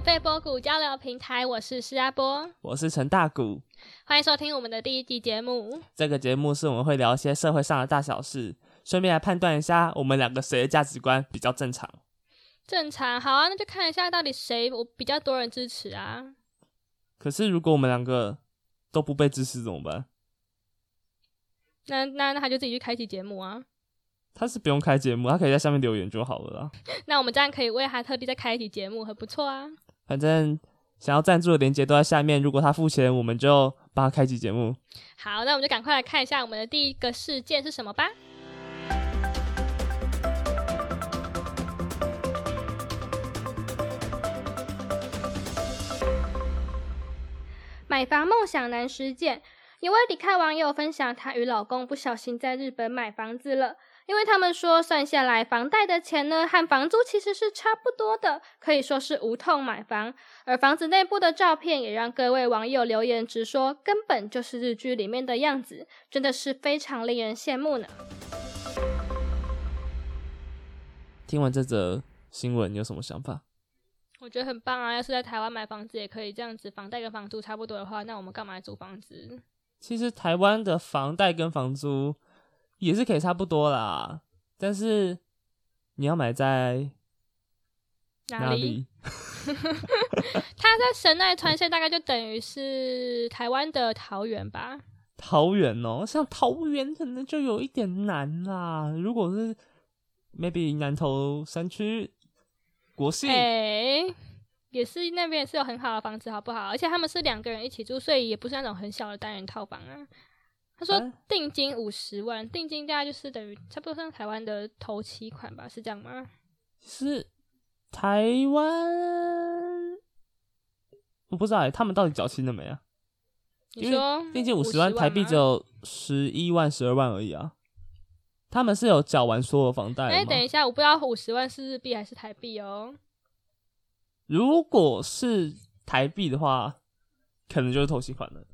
免费波谷交流平台，我是施阿波，我是陈大谷，欢迎收听我们的第一集节目。这个节目是我们会聊一些社会上的大小事，顺便来判断一下我们两个谁的价值观比较正常。正常，好啊，那就看一下到底谁我比较多人支持啊。可是如果我们两个都不被支持怎么办？那那那他就自己去开启节目啊。他是不用开节目，他可以在下面留言就好了啦。那我们这样可以为他特地再开一集节目，很不错啊。反正想要赞助的链接都在下面，如果他付钱，我们就帮他开启节目。好，那我们就赶快来看一下我们的第一个事件是什么吧。买房梦想难实践，一位离开网友分享，她与老公不小心在日本买房子了。因为他们说算下来房贷的钱呢和房租其实是差不多的，可以说是无痛买房。而房子内部的照片也让各位网友留言直说，根本就是日剧里面的样子，真的是非常令人羡慕呢。听完这则新闻，你有什么想法？我觉得很棒啊！要是在台湾买房子也可以这样子，房贷跟房租差不多的话，那我们干嘛租房子？其实台湾的房贷跟房租。也是可以差不多啦，但是你要买在哪里？他 在神奈川县，大概就等于是台湾的桃园吧。桃园哦，像桃园可能就有一点难啦。如果是 maybe 南投山区国信，哎，也是那边也是有很好的房子，好不好？而且他们是两个人一起住，所以也不是那种很小的单人套房啊。他说定金五十万，定金大概就是等于差不多像台湾的头期款吧，是这样吗？是台湾，我不知道哎，他们到底缴清了没啊？你说定金五十万台币只有十一万、十二万而已啊。他们是有缴完所有房贷哎，等一下，我不知道五十万是日币还是台币哦。如果是台币的话，可能就是头期款了。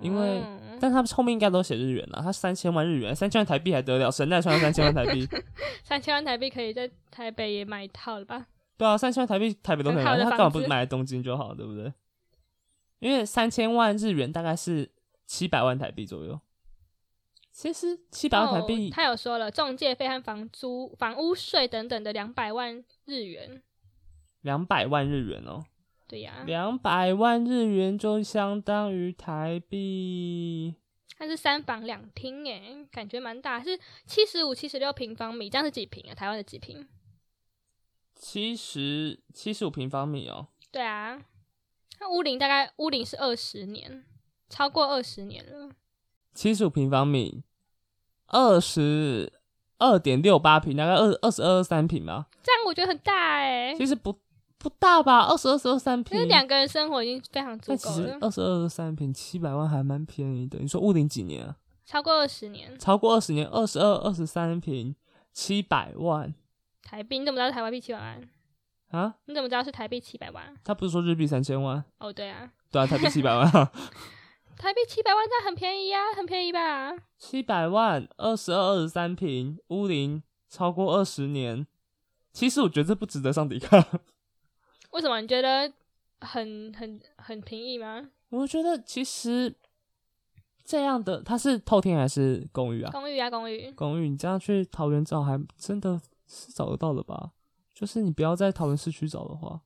因为，但他们后面应该都写日元了。他三千万日元，三千万台币还得了？神奈川三千万台币，三千万台币可以在台北也买一套了吧？对啊，三千万台币台北都可以买，他干嘛不买东京就好，对不对？因为三千万日元大概是七百万台币左右。其实七百万台币，他有说了，中介费和房租、房屋税等等的两百万日元，两百万日元哦。对呀，两百万日元就相当于台币。它是三房两厅，诶，感觉蛮大，是七十五、七十六平方米，这样是几平啊？台湾的几平？七十七十五平方米哦。对啊，那屋龄大概屋龄是二十年，超过二十年了。七十五平方米，二十二点六八平，大概二二十二三平吗？这样我觉得很大诶。其实不。不大吧，二十二、十二三平，其实两个人生活已经非常足够了。二十二十、三平，七百万还蛮便宜的。你说屋龄几年啊？超过二十年。超过二十年，二十二、二十三平，七百万台币。你怎么知道台湾币七百万？啊？你怎么知道是台币七百万？他不是说日币三千万？哦，对啊，对啊，台币七百万。台币七百万，那很便宜呀，很便宜吧？七百万，二十二、二十三平，屋龄超过二十年。其实我觉得这不值得上抵抗。为什么你觉得很很很平易吗？我觉得其实这样的，它是透天还是公寓啊？公寓啊，公寓。公寓，你这样去桃园找，还真的是找得到的吧？就是你不要在桃园市区找的话。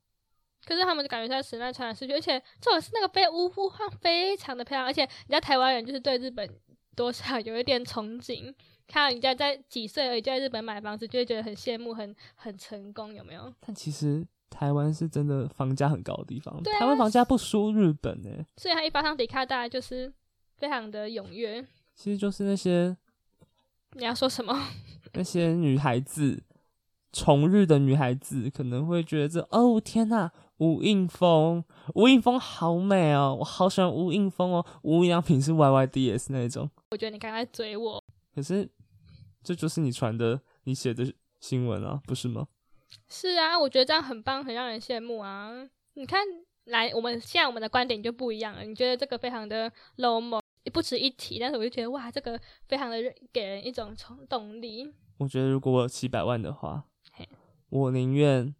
可是他们就感觉在神奈川市区，而且这种是那个被屋屋况非常的漂亮，而且人家台湾人就是对日本多少有一点憧憬，看到人家在几岁而已就在日本买房子，就会觉得很羡慕，很很成功，有没有？但其实。台湾是真的房价很高的地方，台湾房价不输日本呢。所以他一发上迪卡，大家就是非常的踊跃。其实就是那些你要说什么？那些女孩子，重日的女孩子可能会觉得这哦天呐，吴映峰，吴映峰好美哦，我好喜欢吴映峰哦。吴良品是 Y Y D S 那种。我觉得你刚才追我，可是这就是你传的、你写的新闻啊，不是吗？是啊，我觉得这样很棒，很让人羡慕啊！你看，来，我们现在我们的观点就不一样了。你觉得这个非常的 low 吗？不值一提，但是我就觉得哇，这个非常的给人一种冲动力。我觉得如果我有七百万的话，我宁愿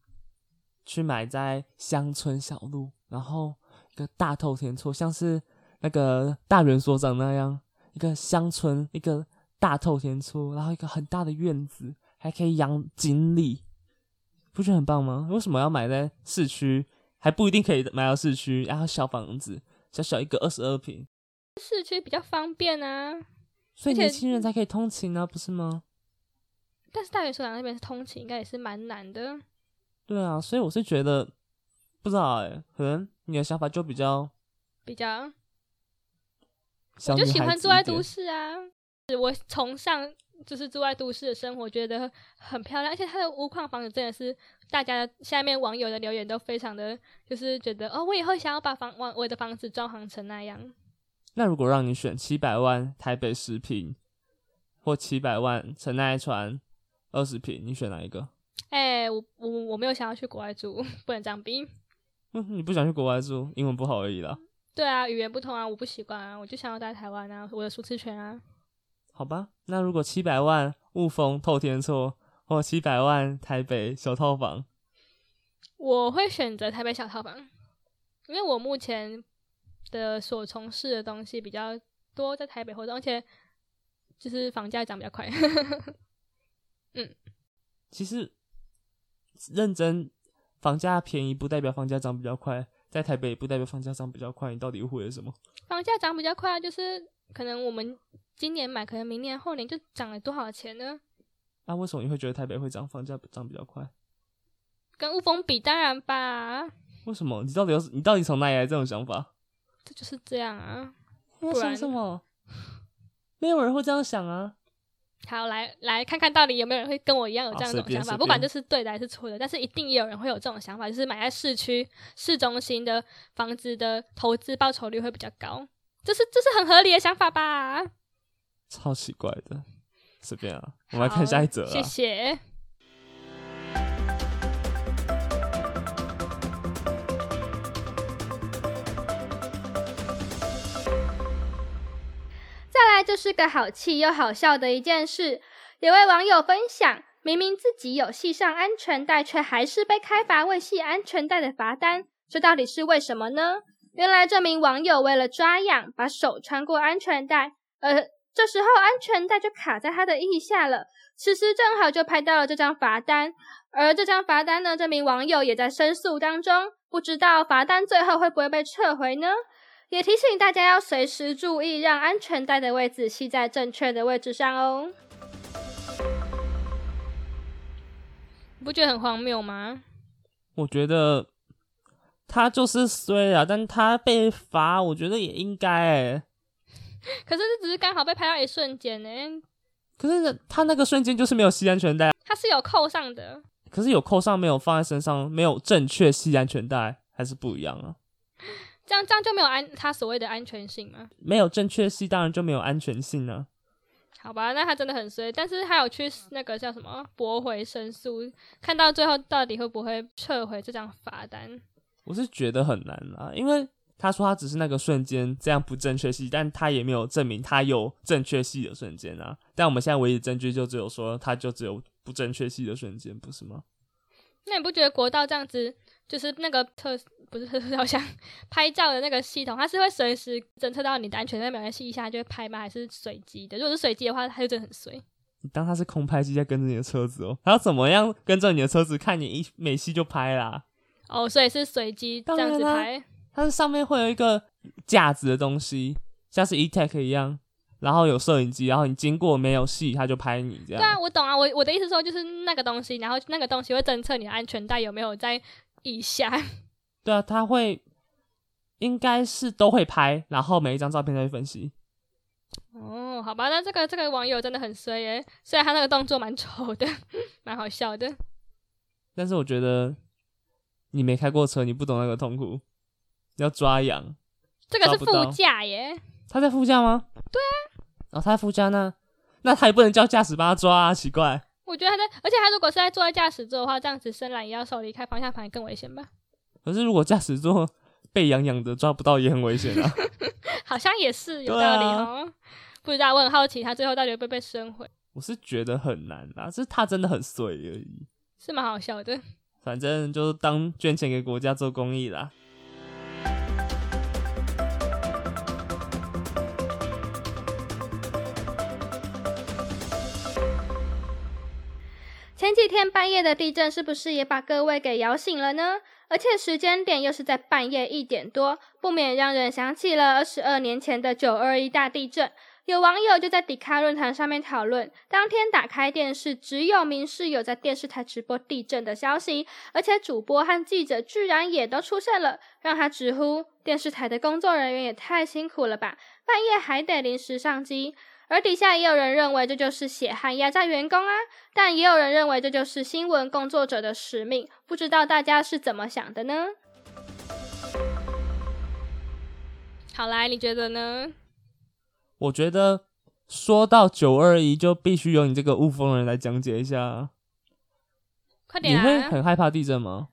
去买在乡村小路，然后一个大透天厝，像是那个大元所长那样，一个乡村一个大透天厝，然后一个很大的院子，还可以养锦鲤，不觉得很棒吗？为什么要买在市区？还不一定可以买到市区，然后小房子，小小一个二十二平，市区比较方便啊。所以年轻人才可以通勤啊，不是吗？但是大元所长那边是通勤，应该也是蛮难的。对啊，所以我是觉得，不知道哎、可能你的想法就比较比较，我就喜欢住在都点市啊。我崇尚就是住在都市的生活，觉得很漂亮，而且它的屋况房子真的是大家下面网友的留言都非常的，就是觉得哦，我以后想要把房我我的房子装潢成那样。那如果让你选七百万台北十平，或七百万城奈川二十平，你选哪一个？哎、我我我没有想要去国外住，不能这样比。嗯，你不想去国外住，英文不好而已啦。对啊，语言不通啊，我不习惯啊，我就想要在台湾啊，我的舒适圈啊。好吧，那如果七百万雾峰透天厝，或七百万台北小套房，我会选择台北小套房，因为我目前的所从事的东西比较多在台北活动，而且就是房价涨比较快。嗯其实认真房价便宜不代表房价涨比较快，在台北不代表房价涨比较快，你到底误会了什么？房价涨比较快，就是可能我们今年买，可能明年后年就涨了多少钱呢？那、为什么你会觉得台北会涨，房价涨比较快？跟雾峰比，当然吧，为什么？你到底有你到底从哪里来这种想法？这就是这样啊。要不然想什么？没有人会这样想啊！好，来来看看到底有没有人会跟我一样有这样一种想法，不管这是对的还是错的，但是一定也有人会有这种想法，就是买在市区、市中心的房子的投资报酬率会比较高，这是这是很合理的想法吧？超奇怪的，随便啊。我们来看下一则啊。谢谢。再来就是个好气又好笑的一件事，有位网友分享，明明自己有系上安全带，却还是被开罚未系安全带的罚单，这到底是为什么呢？原来这名网友为了抓痒，把手穿过安全带，呃，这时候安全带就卡在他的腋下了。此时正好就拍到了这张罚单，而这张罚单呢，这名网友也在申诉当中，不知道罚单最后会不会被撤回呢？也提醒大家要随时注意，让安全带的位置系在正确的位置上哦。你不觉得很荒谬吗？我觉得他就是衰啊，但他被罚，我觉得也应该哎。可是这只是刚好被拍到一瞬间呢，可是他那个瞬间就是没有系安全带，他是有扣上的。可是有扣上没有放在身上，没有正确系安全带，还是不一样啊。这样这样就没有安他所谓的安全性吗？没有正确系，当然就没有安全性啊。好吧，那他真的很衰，但是他有去那个叫什么驳回申诉，看到最后到底会不会撤回这张罚单？我是觉得很难啦，因为他说他只是那个瞬间这样不正确系，但他也没有证明他有正确系的瞬间啊。但我们现在唯一的证据就只有说他就只有不正确系的瞬间，不是吗？那你不觉得国道这样子，就是那个特不是特照相拍照的那个系统，它是会随时侦测到你的安全在没有在系一下就会拍吗？还是随机的？如果是随机的话，它就真的很随。你当它是空拍机在跟着你的车子哦，它要怎么样跟着你的车子，看你一美系就拍啦？哦，所以是随机这样子拍。它是上面会有一个架子的东西，像是 eTech 一样，然后有摄影机，然后你经过没有戏，它就拍你这样对啊，我懂啊，我我的意思说就是那个东西，然后那个东西会侦测你的安全带有没有在以下。对啊，它会应该是都会拍，然后每一张照片都会分析。哦，好吧，那这个这个网友真的很衰耶，虽然他那个动作蛮丑的，蛮好笑的。但是我觉得你没开过车，你不懂那个痛苦。要抓羊，这个是副驾耶，他在副驾吗？对啊。哦，他在副驾那那他也不能叫驾驶帮他抓啊，奇怪。我觉得他在，而且他如果是在坐在驾驶座的话，这样子伸懒腰手离开方向盘更危险吧？可是如果驾驶座被痒痒的抓不到也很危险啊。好像也是有道理啊哦。不知道，我很好奇他最后到底会不会被升回，我是觉得很难啊，是他真的很碎而已。是蛮好笑的。反正就是当捐钱给国家做公益啦。前几天半夜的地震是不是也把各位给摇醒了呢？而且时间点又是在半夜一点多，不免让人想起了二十二年前的九二一大地震。有网友就在迪卡论坛上面讨论，当天打开电视，只有民视有在电视台直播地震的消息，而且主播和记者居然也都出现了，让他直呼电视台的工作人员也太辛苦了吧，半夜还得临时上机。而底下也有人认为这就是血汗压榨员工啊，但也有人认为这就是新闻工作者的使命。不知道大家是怎么想的呢？好来，你觉得呢？我觉得说到九二一，就必须由你这个雾峰人来讲解一下。快点！你会很害怕地震吗？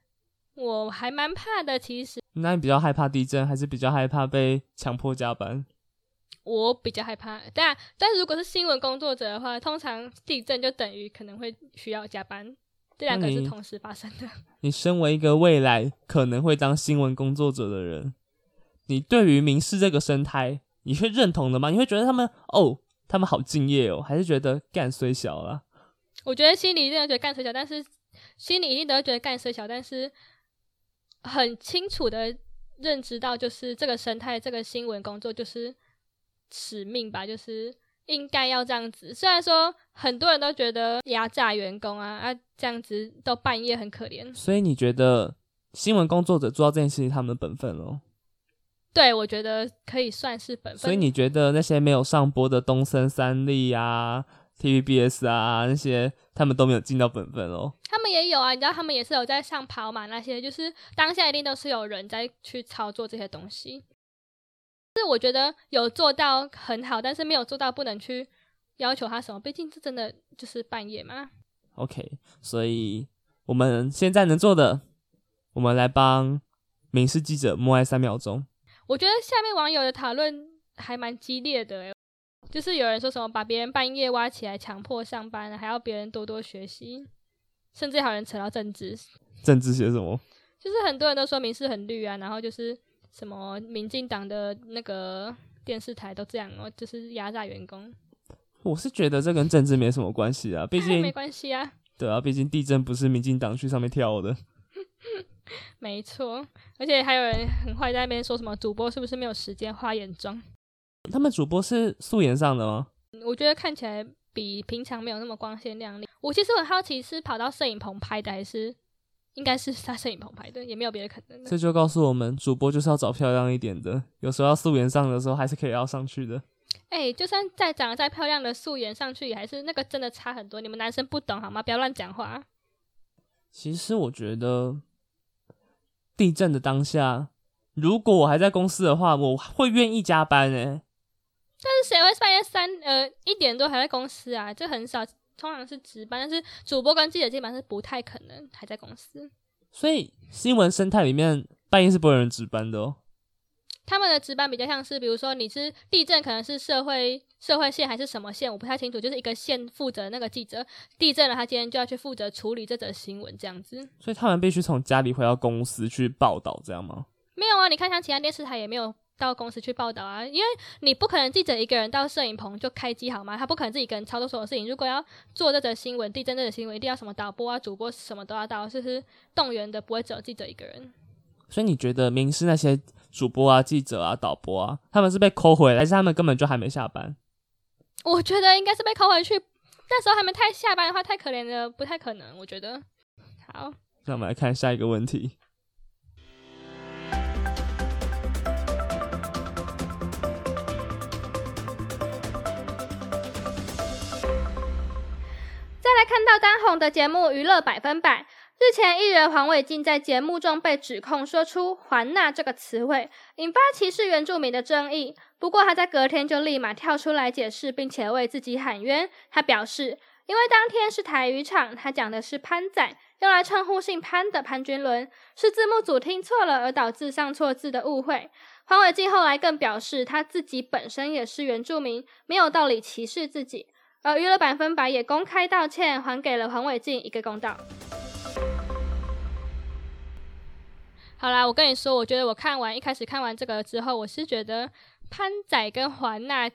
我还蛮怕的，其实。那你比较害怕地震，还是比较害怕被强迫加班？我比较害怕，但但如果是新闻工作者的话，通常地震就等于可能会需要加班，这两个是同时发生的。你身为一个未来可能会当新闻工作者的人，你对于民事这个生态，你会认同的吗？你会觉得他们哦，他们好敬业哦，还是觉得干虽小了？我觉得心里一定觉得干虽小，但是心里一定都会觉得干虽小，但是很清楚的认知到，就是这个生态，这个新闻工作就是。使命吧，就是应该要这样子。虽然说很多人都觉得压榨员工啊啊这样子到半夜很可怜。所以你觉得新闻工作者做到这件事情，他们的本分喽？对，我觉得可以算是本分。所以你觉得那些没有上播的东森三立啊、TVBS 啊那些，他们都没有尽到本分哦？他们也有啊，你知道他们也是有在上跑马那些，就是当下一定都是有人在去操作这些东西。是我觉得有做到很好，但是没有做到不能去要求他什么，毕竟这真的就是半夜嘛。OK，所以我们现在能做的，我们来帮民事记者默哀三秒钟。我觉得下面网友的讨论还蛮激烈的，就是有人说什么把别人半夜挖起来强迫上班，还要别人多多学习，甚至还有人扯到政治。政治学什么？就是很多人都说民事很绿啊，然后就是。什么民进党的那个电视台都这样哦，就是压榨员工。我是觉得这跟政治没什么关系啊，毕竟没关系啊。对啊，毕竟地震不是民进党去上面跳的。没错，而且还有人很坏在那边说什么主播是不是没有时间化眼妆？他们主播是素颜上的吗？我觉得看起来比平常没有那么光鲜亮丽。我其实很好奇，是跑到摄影棚拍的还是？应该是他摄影棚拍的，也没有别的可能。这就告诉我们，主播就是要找漂亮一点的。有时候要素颜上的时候，还是可以要上去的。哎，就算再长得再漂亮的素颜上去，也还是那个真的差很多。你们男生不懂好吗？不要乱讲话。其实我觉得，地震的当下，如果我还在公司的话，我会愿意加班哎。但是谁会半夜三呃一点多还在公司啊？这很少。通常是值班，但是主播跟记者基本上是不太可能还在公司。所以新闻生态里面半夜是不会有人值班的哦。他们的值班比较像是，比如说你是地震，可能是社会社会线还是什么线，我不太清楚。就是一个线负责那个记者，地震了，他今天就要去负责处理这则新闻这样子。所以他们必须从家里回到公司去报道，这样吗？没有啊，你看像其他电视台也没有。到公司去报道啊，因为你不可能记者一个人到摄影棚就开机好吗？他不可能自己一个人操作所有事情。如果要做这则新闻，地震这则新闻，一定要什么导播啊、主播什么都要到，就是动员的不会只有记者一个人。所以你觉得明视那些主播啊、记者啊、导播啊，他们是被扣回来，还是他们根本就还没下班？我觉得应该是被扣回去，那时候还没太下班的话，太可怜了，不太可能。我觉得。好，那我们来看下一个问题。看到当红的节目《娱乐百分百》，日前艺人黄伟晋在节目中被指控说出“还纳”这个词汇，引发歧视原住民的争议。不过他在隔天就立马跳出来解释，并且为自己喊冤。他表示，因为当天是台语场，他讲的是潘仔，用来称呼姓潘的潘君伦，是字幕组听错了而导致上错字的误会。黄伟晋后来更表示，他自己本身也是原住民，没有道理歧视自己。而娱乐百分百也公开道歉，还给了黄伟晋一个公道。好啦，我跟你说，我觉得我看完一开始看完这个之后，我是觉得潘仔跟环娜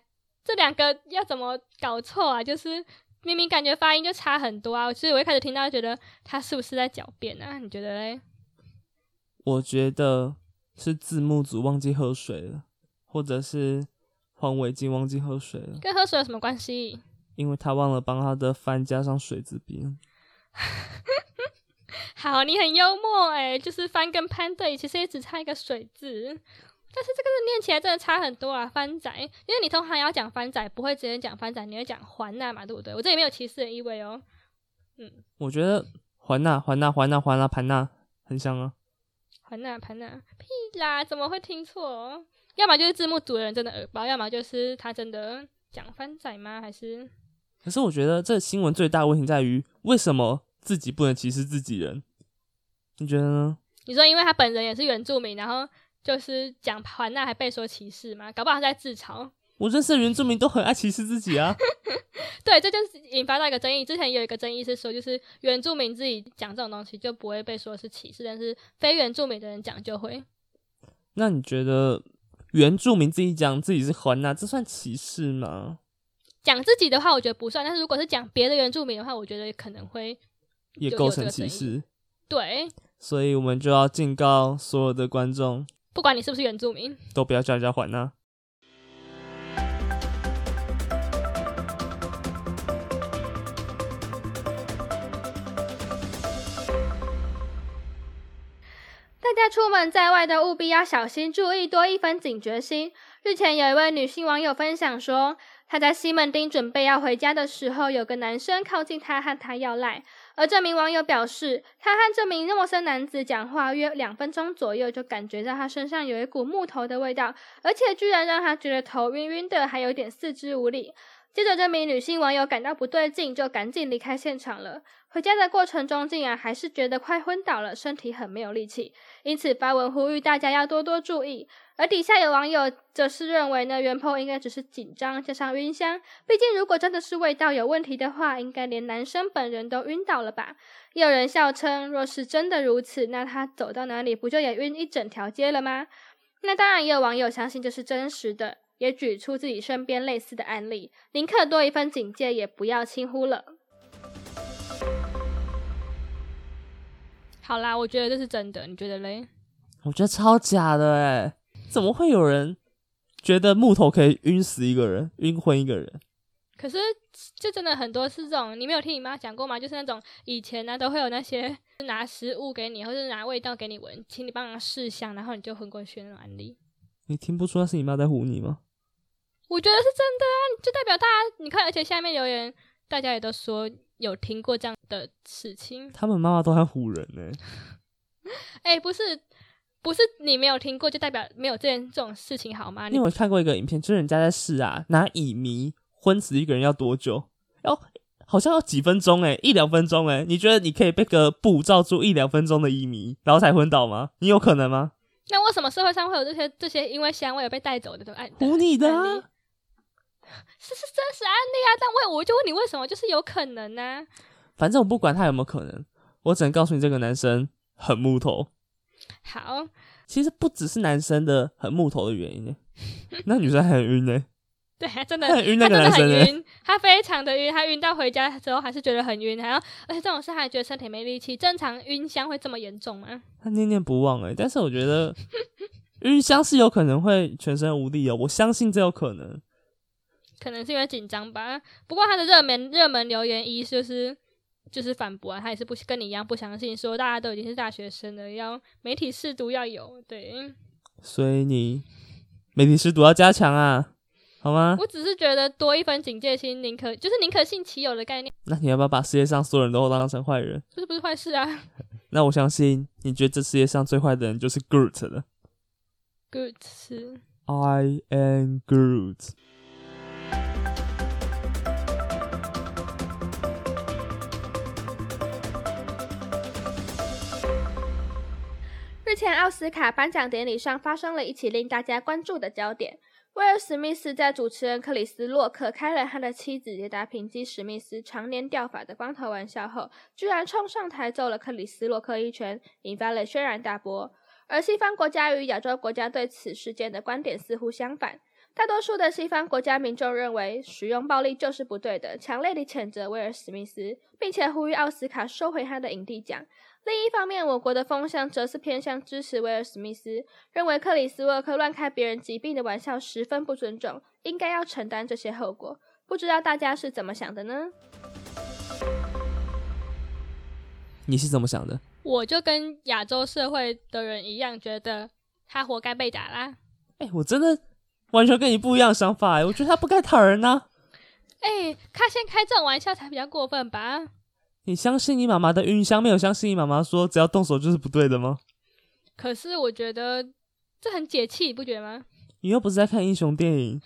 这两个要怎么搞错啊？就是明明感觉发音就差很多啊，所以我一开始听到觉得他是不是在狡辩啊？你觉得嘞？我觉得是字幕组忘记喝水了，或者是黄伟晋忘记喝水了，跟喝水有什么关系？因为他忘了帮他的饭加上水字边。好，你很幽默哎，就是番跟潘对，其实也只差一个水字，但是这个字念起来真的差很多啊。番仔，因为你通常要讲番仔，不会直接讲番仔，你会讲环娜嘛，对不对？我这里没有歧视的意味哦。嗯，我觉得环娜、环娜、环娜、环娜、盘娜很像啊。环娜、盘娜，屁啦，怎么会听错？要么就是字幕组的人真的耳包，要么就是他真的讲番仔吗？还是？可是我觉得这新闻最大问题在于，为什么自己不能歧视自己人？你觉得呢？你说因为他本人也是原住民，然后就是讲环娜还被说歧视吗？搞不好他在自嘲。我认识的原住民都很爱歧视自己啊。对，这就是引发到一个争议。之前有一个争议是说，就是原住民自己讲这种东西就不会被说是歧视，但是非原住民的人讲就会。那你觉得原住民自己讲自己是环娜，这算歧视吗？讲自己的话，我觉得不算；但是如果是讲别的原住民的话，我觉得可能会也构成歧视。对，所以我们就要警告所有的观众，不管你是不是原住民，都不要叫人家还呐。大家出门在外的务必要小心注意，多一分警觉心。日前有一位女性网友分享说。他在西门町准备要回家的时候，有个男生靠近他，和他要赖。而这名网友表示，他和这名陌生男子讲话约两分钟左右，就感觉到他身上有一股木头的味道，而且居然让他觉得头晕晕的，还有点四肢无力。接着，这名女性网友感到不对劲，就赶紧离开现场了。回家的过程中，竟然还是觉得快昏倒了，身体很没有力气，因此发文呼吁大家要多多注意。而底下有网友则是认为呢，袁鹏应该只是紧张加上晕香，毕竟如果真的是味道有问题的话，应该连男生本人都晕倒了吧？有人笑称，若是真的如此，那他走到哪里不就也晕一整条街了吗？那当然也有网友相信这是真实的。也举出自己身边类似的案例，宁可多一份警戒，也不要轻忽了。好啦，我觉得这是真的，你觉得嘞？我觉得超假的哎，怎么会有人觉得木头可以晕死一个人，晕昏一个人？可是，就真的很多是这种，你没有听你妈讲过吗？就是那种以前呢，都会有那些拿食物给你，或者拿味道给你闻，请你帮忙试香，然后你就昏过去那种案例。你听不出那是你妈在唬你吗？我觉得是真的啊，就代表大家你看，而且下面留言，大家也都说有听过这样的事情。他们妈妈都在唬人呢。哎，不是，不是你没有听过，就代表没有这件这种事情好吗？你有看过一个影片，就是人家在试啊，拿乙醚昏死一个人要多久？要好像要几分钟哎，一两分钟哎。你觉得你可以被个布罩住一两分钟的乙醚，然后才昏倒吗？你有可能吗？那为什么社会上会有这些这些因为香味而被带走的都案唬你的？这是是真实案例啊！但我我就问你为什么？就是有可能呢。反正我不管他有没有可能，我只能告诉你这个男生很木头。好，其实不只是男生的很木头的原因呢，那女生很晕呢。对，真的很晕，他真的很晕，他非常的晕，他晕到回家之后还是觉得很晕，然后而且这种事还觉得身体没力气。正常晕香会这么严重吗？他念念不忘哎，但是我觉得 晕香是有可能会全身无力哦，我相信这有可能。可能是因为紧张吧。不过他的热门热门留言一就是就是反驳啊，他也是不跟你一样不相信，说大家都已经是大学生了，要媒体试读要有对。所以你媒体试读要加强啊，好吗？我只是觉得多一分警戒心，宁可就是宁可信其有的概念。那你要不要把世界上所有人都当成坏人？这是不是坏事啊？那我相信你觉得这世界上最坏的人就是 Groot 了。Groot 是 I am Groot。日前奥斯卡颁奖典礼上发生了一起令大家关注的焦点。威尔·史密斯在主持人克里斯·洛克开了他的妻子杰达·平基·史密斯常年掉发的光头玩笑后，居然冲上台揍了克里斯·洛克一拳，引发了轩然大波。而西方国家与亚洲国家对此事件的观点似乎相反。大多数的西方国家民众认为使用暴力就是不对的，强烈地谴责威尔史密斯，并且呼吁奥斯卡收回他的影帝奖。另一方面，我国的风向则是偏向支持威尔史密斯，认为克里斯沃克乱开别人疾病的玩笑十分不尊重，应该要承担这些后果。不知道大家是怎么想的呢？你是怎么想的？我就跟亚洲社会的人一样，觉得他活该被打啦。哎，我真的完全跟你不一样想法哎，我觉得他不该打人呐。哎，他先开这种玩笑才比较过分吧？你相信你妈妈的云香，没有相信你妈妈说只要动手就是不对的吗？可是我觉得这很解气，你不觉得吗？你又不是在看英雄电影，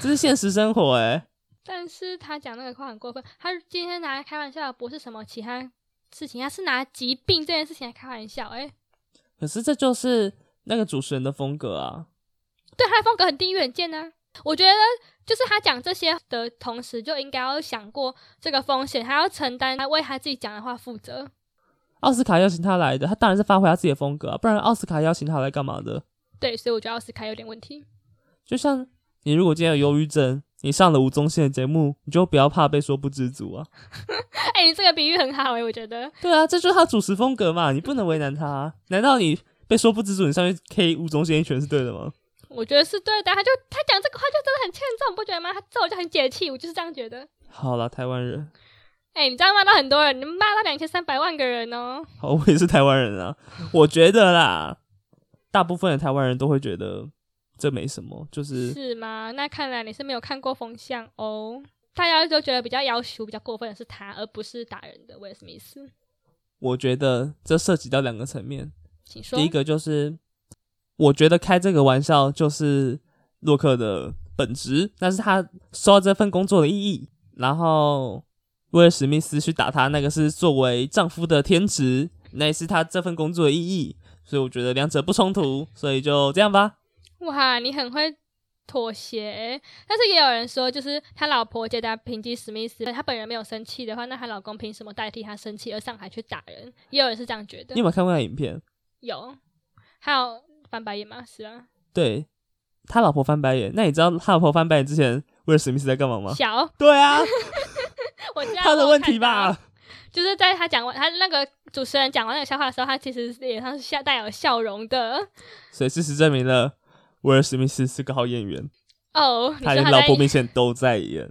这是现实生活哎。但是他讲那个话很过分，他今天拿来开玩笑，不是什么其他。事情，他是拿疾病这件事情来开玩笑，哎，可是这就是那个主持人的风格啊。对，他的风格很低远见呢。我觉得，就是他讲这些的同时，就应该要想过这个风险，还要承担，他为他自己讲的话负责。奥斯卡邀请他来的，他当然是发挥他自己的风格啊，不然奥斯卡邀请他来干嘛的？对，所以我觉得奥斯卡有点问题。就像你如果今天有忧郁症。你上了吴宗宪的节目，你就不要怕被说不知足啊！哎，你这个比喻很好哎，我觉得。对啊，这就是他主持风格嘛，你不能为难他。难道你被说不知足，你上去 K 吴宗宪一拳是对的吗？我觉得是对的，他就他讲这个话就真的很欠揍，不觉得吗？他揍我就很解气，我就是这样觉得。好了，台湾人。哎，你这样骂到很多人，你骂到两千三百万个人哦。好，我也是台湾人啊。我觉得啦，大部分的台湾人都会觉得。这没什么，就是是吗？那看来你是没有看过风向哦。大家都觉得比较要求、比较过分的是他，而不是打人的威尔史密斯。我觉得这涉及到两个层面，请说。第一个就是，我觉得开这个玩笑就是洛克的本质，那是他收到这份工作的意义。然后威尔史密斯去打他，那个是作为丈夫的天职，那也是他这份工作的意义。所以我觉得两者不冲突，所以就这样吧。哇，你很会妥协，但是也有人说，就是他老婆觉得平击史密斯他本人没有生气的话，那他老公凭什么代替他生气而上海去打人？也有人是这样觉得。你有没有看过那影片？有，还有翻白眼吗？是啊。对他老婆翻白眼，那你知道他老婆翻白眼之前威尔史密斯在干嘛吗？小。对啊。我知道他的问题吧？就是在他讲完他那个主持人讲完那个笑话的时候，他其实脸上是笑带有笑容的。所以事实证明了。威尔史密斯是个好演员哦，他连老婆明显都在演。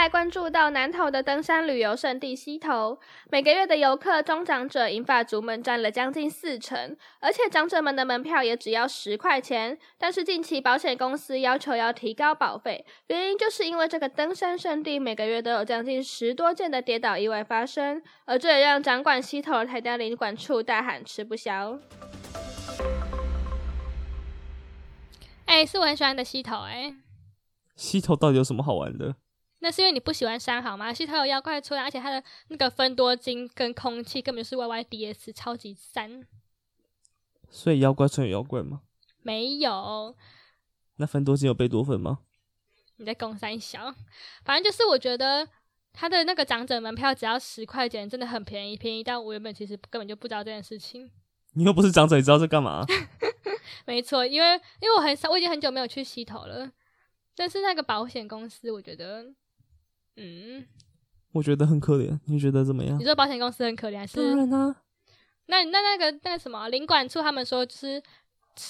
再关注到南投的登山旅游胜地溪头，每个月的游客中长者银发族们占了将近四成，而且长者们的门票也只要十块钱。但是近期保险公司要求要提高保费，原因就是因为这个登山胜地每个月都有将近十多件的跌倒意外发生，而这也让掌管溪头的台大领管处大喊吃不消。哎，是我很喜欢的溪头哎。溪头到底有什么好玩的？那是因为你不喜欢山好吗？其实它有妖怪出来，而且它的那个分多金跟空气根本就是 Y Y D S 超级山。所以妖怪村有妖怪吗？没有。那分多金有贝多芬吗？你在攻三小，反正就是我觉得他的那个长者门票只要十块钱，真的很便宜，便宜到我原本其实根本就不知道这件事情。你又不是长者，你知道在干嘛？没错，因为因为我很少，我已经很久没有去溪头了。但是那个保险公司，我觉得。嗯，我觉得很可怜。你觉得怎么样？你说保险公司很可怜，还是？当然啊。那那那个那个什么领馆处，他们说就是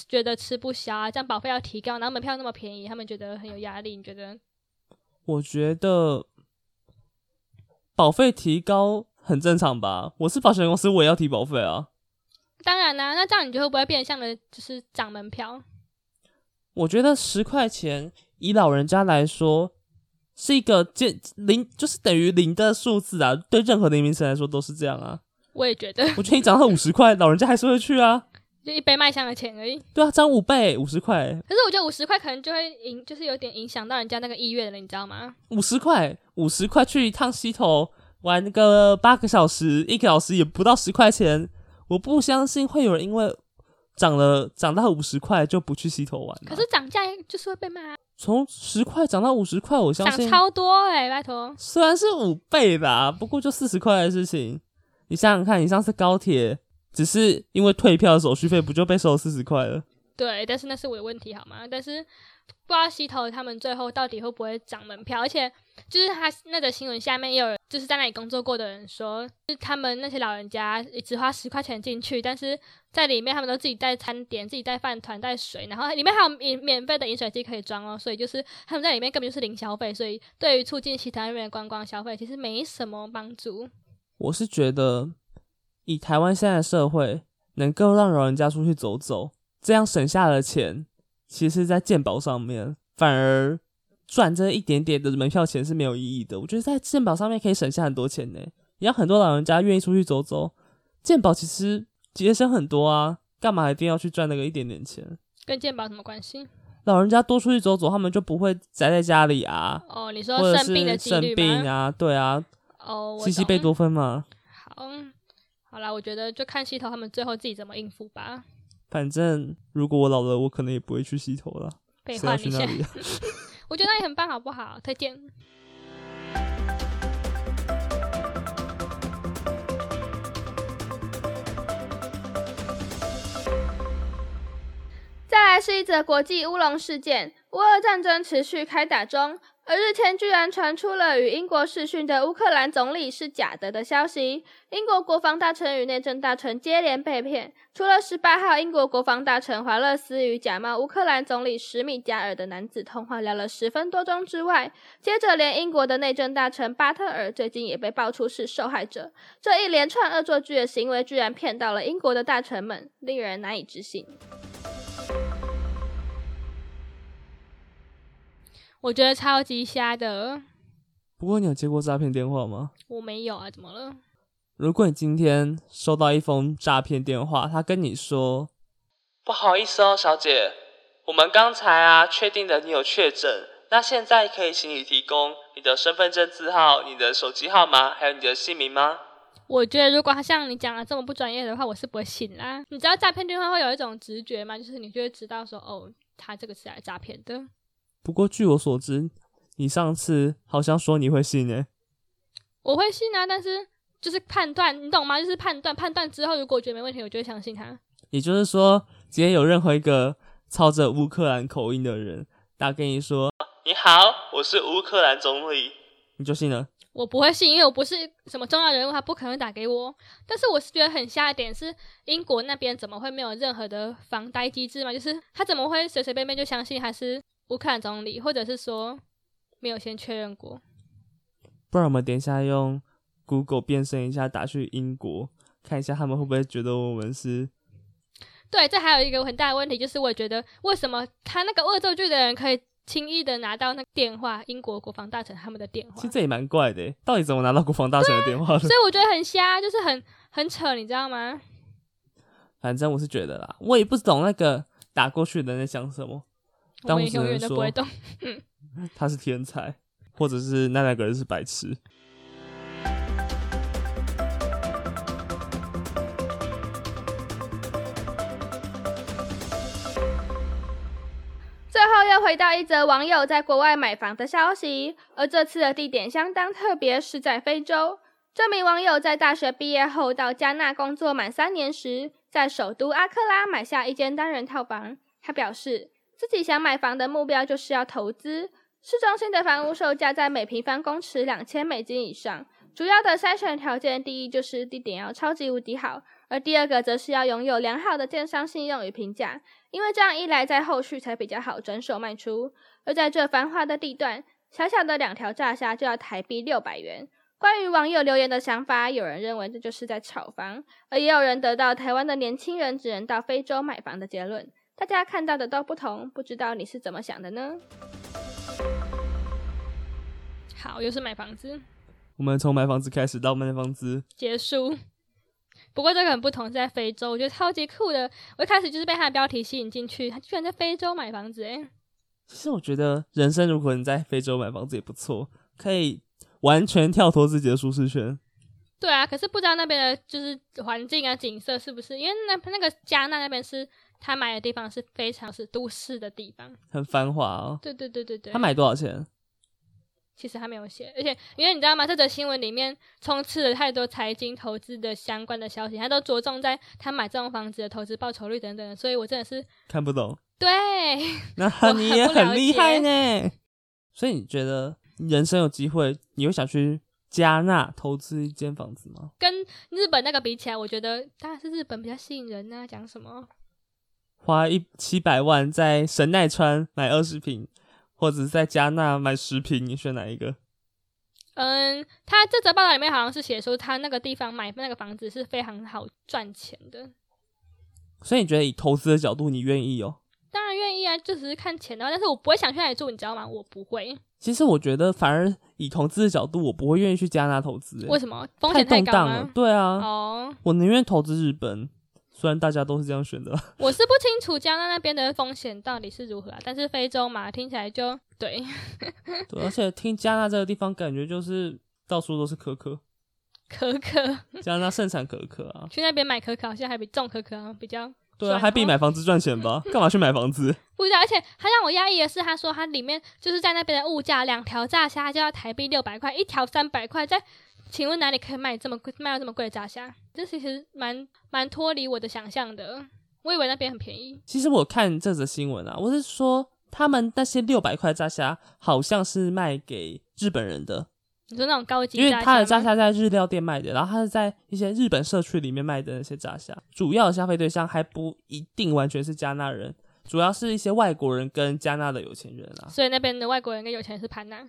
觉得吃不消啊，这样保费要提高，然后门票那么便宜，他们觉得很有压力。你觉得？我觉得保费提高很正常吧。我是保险公司，我也要提保费啊。当然啦，那这样你就会不会变相的，就是涨门票？我觉得十块钱，以老人家来说。是一个减零，就是等于零的数字啊。对任何的名词来说都是这样啊。我也觉得。我觉得你涨到五十块，老人家还是会去啊。就一杯麦香的钱而已。对啊，涨五倍，五十块。可是我觉得五十块可能就会影，就是有点影响到人家那个意愿了，你知道吗？五十块，五十块去一趟溪头玩那个八个小时，一个小时也不到十块钱。我不相信会有人因为涨了涨到五十块就不去溪头玩了。可是涨价就是会被骂啊，从十块涨到五十块，我相信涨超多哎、拜托。虽然是五倍吧，不过就四十块的事情。你想想看，你上次高铁只是因为退票的手续费，不就被收四十块了？对，但是那是我的问题好吗？但是不知道溪头他们最后到底会不会涨门票，而且就是他那个新闻下面也有就是在那里工作过的人说，就是他们那些老人家只花十块钱进去，但是在里面他们都自己带餐点、自己带饭团、带水，然后里面还有免免费的饮水机可以装哦，所以就是他们在里面根本就是零消费，所以对于促进其他那边的观光消费其实没什么帮助。我是觉得，以台湾现在的社会，能够让老人家出去走走，这样省下的钱，其实在健保上面反而赚这一点点的门票钱是没有意义的。我觉得在健保上面可以省下很多钱呢，也让很多老人家愿意出去走走。健保其实节省很多啊，干嘛一定要去赚那个一点点钱？跟健保什么关系？老人家多出去走走，他们就不会宅在家里啊，哦，你说生病的是生？病啊，对啊，哦，我西西贝多芬嘛。好，好啦，我觉得就看溪头他们最后自己怎么应付吧。反正如果我老了，我可能也不会去洗头了。废谁要话，你先，去那里啊？我觉得那里很棒，好不好？推荐。再来是一则国际乌龙事件，乌俄战争持续开打中，而日前居然传出了与英国视讯的乌克兰总理是假的的消息。英国国防大臣与内政大臣接连被骗，除了十八号英国国防大臣华勒斯与假冒乌克兰总理史米加尔的男子通话聊了十分多钟之外，接着连英国的内政大臣巴特尔最近也被爆出是受害者。这一连串恶作剧的行为，居然骗到了英国的大臣们，令人难以置信。我觉得超级瞎的，不过你有接过诈骗电话吗？我没有啊，怎么了？如果你今天收到一封诈骗电话，他跟你说：“不好意思哦，小姐，我们刚才啊确定了你有确诊，那现在可以请你提供你的身份证字号、你的手机号码，还有你的姓名吗？”我觉得如果他像你讲的这么不专业的话，我是不会信啦。你知道诈骗电话会有一种直觉吗？就是你就会知道说，哦，他这个是来诈骗的。不过据我所知，你上次好像说你会信欸诶、我会信啊，但是就是判断，你懂吗？就是判断，判断之后，如果我觉得没问题，我就会相信他。也就是说，今天有任何一个操着乌克兰口音的人打给你说：“你好，我是乌克兰总理。”你就信了？我不会信，因为我不是什么重要人物，他不可能打给我。但是我是觉得很瞎的点是，英国那边怎么会没有任何的防呆机制嘛？就是他怎么会随随便便就相信他是乌克兰总理，或者是说没有先确认过？不然我们等一下用 Google 变身一下，打去英国，看一下他们会不会觉得我们是对，这还有一个很大的问题，就是我觉得为什么他那个恶作剧的人可以轻易的拿到那个电话，英国国防大臣他们的电话其实，这也蛮怪的，到底怎么拿到国防大臣的电话的？所以我觉得很瞎，就是很很扯，你知道吗？反正我是觉得啦，我也不懂那个打过去的人在想什么，我但我只能们永远都不会说懂。他是天才，或者是那两个人是白痴。最后又回到一则网友在国外买房的消息，而这次的地点相当特别，是在非洲。这名网友在大学毕业后到加纳工作满三年时，在首都阿克拉买下一间单人套房。他表示，自己想买房的目标就是要投资。市中心的房屋售价在每平方公尺两千美金以上。主要的筛选条件，第一就是地点要超级无敌好，而第二个则是要拥有良好的建商信用与评价。因为这样一来，在后续才比较好转手卖出。而在这繁华的地段，小小的两条炸虾就要台币六百元。关于网友留言的想法，有人认为这就是在炒房，而也有人得到台湾的年轻人只能到非洲买房的结论。大家看到的都不同，不知道你是怎么想的呢？好，又是买房子我们从买房子开始到卖房子，结束。不过这个很不同，是在非洲，我觉得超级酷的。我一开始就是被它的标题吸引进去，他居然在非洲买房子，诶，其实我觉得人生如果你在非洲买房子也不错，可以完全跳脱自己的舒适圈。对啊，可是不知道那边的就是环境啊、景色是不是？因为那那个加纳那边是他买的地方是非常是都市的地方。很繁华哦。对对对对对。他买多少钱？其实他没有写，而且因为你知道吗？这则新闻里面充斥了太多财经投资的相关的消息，他都着重在他买这栋房子的投资报酬率等等，所以我真的是看不懂。对，那你也很厉害呢。所以你觉得人生有机会，你会想去加纳投资一间房子吗？跟日本那个比起来，我觉得当然是日本比较吸引人啊。讲什么？花一七百万在神奈川买二十平。或者在加纳买十平，你选哪一个？嗯，他这则报道里面好像是写说，他那个地方买那个房子是非常好赚钱的。所以你觉得以投资的角度，你愿意哦？当然愿意啊，就只是看钱的话，但是我不会想去那里住，你知道吗？我不会。其实我觉得，反而以投资的角度，我不会愿意去加纳投资。为什么？风险太高了。对啊。哦。我宁愿投资日本。虽然大家都是这样选的，我是不清楚加拿大那边的风险到底是如何啊。但是非洲嘛，听起来就对。对，而且听加拿大这个地方，感觉就是到处都是可可。可可。加拿大盛产可可啊。去那边买可可，好像还比种可可比较。对啊，还比买房子赚钱吧？干嘛去买房子？不知道。而且他让我压抑的是，他说他里面就是在那边的物价，两条炸虾就要台币六百块，一条三百块，在。请问哪里可以卖这么贵，卖到这么贵的炸虾？这其实蛮蛮脱离我的想象的。我以为那边很便宜。其实我看这则新闻啊，我是说他们那些六百块炸虾好像是卖给日本人的。你说那种高级？因为他的炸虾在日料店卖的，然后他是在一些日本社区里面卖的那些炸虾，主要的消费对象还不一定完全是加纳人，主要是一些外国人跟加纳的有钱人啊。所以那边的外国人跟有钱人是盘纳。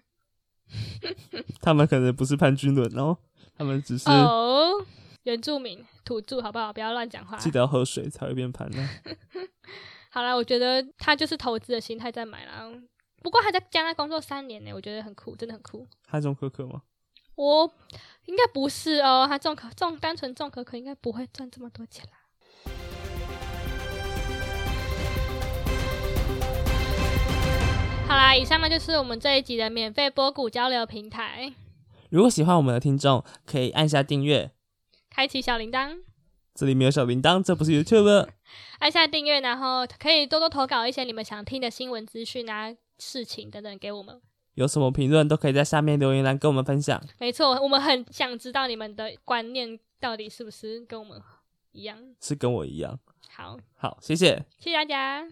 他们可能不是潘君伦哦，他们只是哦原住民土著，好不好？不要乱讲话。记得要喝水才会变潘呢。好啦，我觉得他就是投资的心态在买啦。不过他在加拿大工作三年呢，我觉得很酷，真的很酷。他种可可吗？我应该不是哦，他种可种单纯种可可应该不会赚这么多钱啦。好啦，以上呢就是我们这一集的免费波谷交流平台。如果喜欢我们的听众，可以按下订阅，开启小铃铛。这里没有小铃铛，这不是 YouTube。按下订阅，然后可以多多投稿一些你们想听的新闻资讯啊、事情等等给我们。有什么评论都可以在下面留言栏跟我们分享。没错，我们很想知道你们的观念到底是不是跟我们一样，是跟我一样。好，好，谢谢，谢谢大家。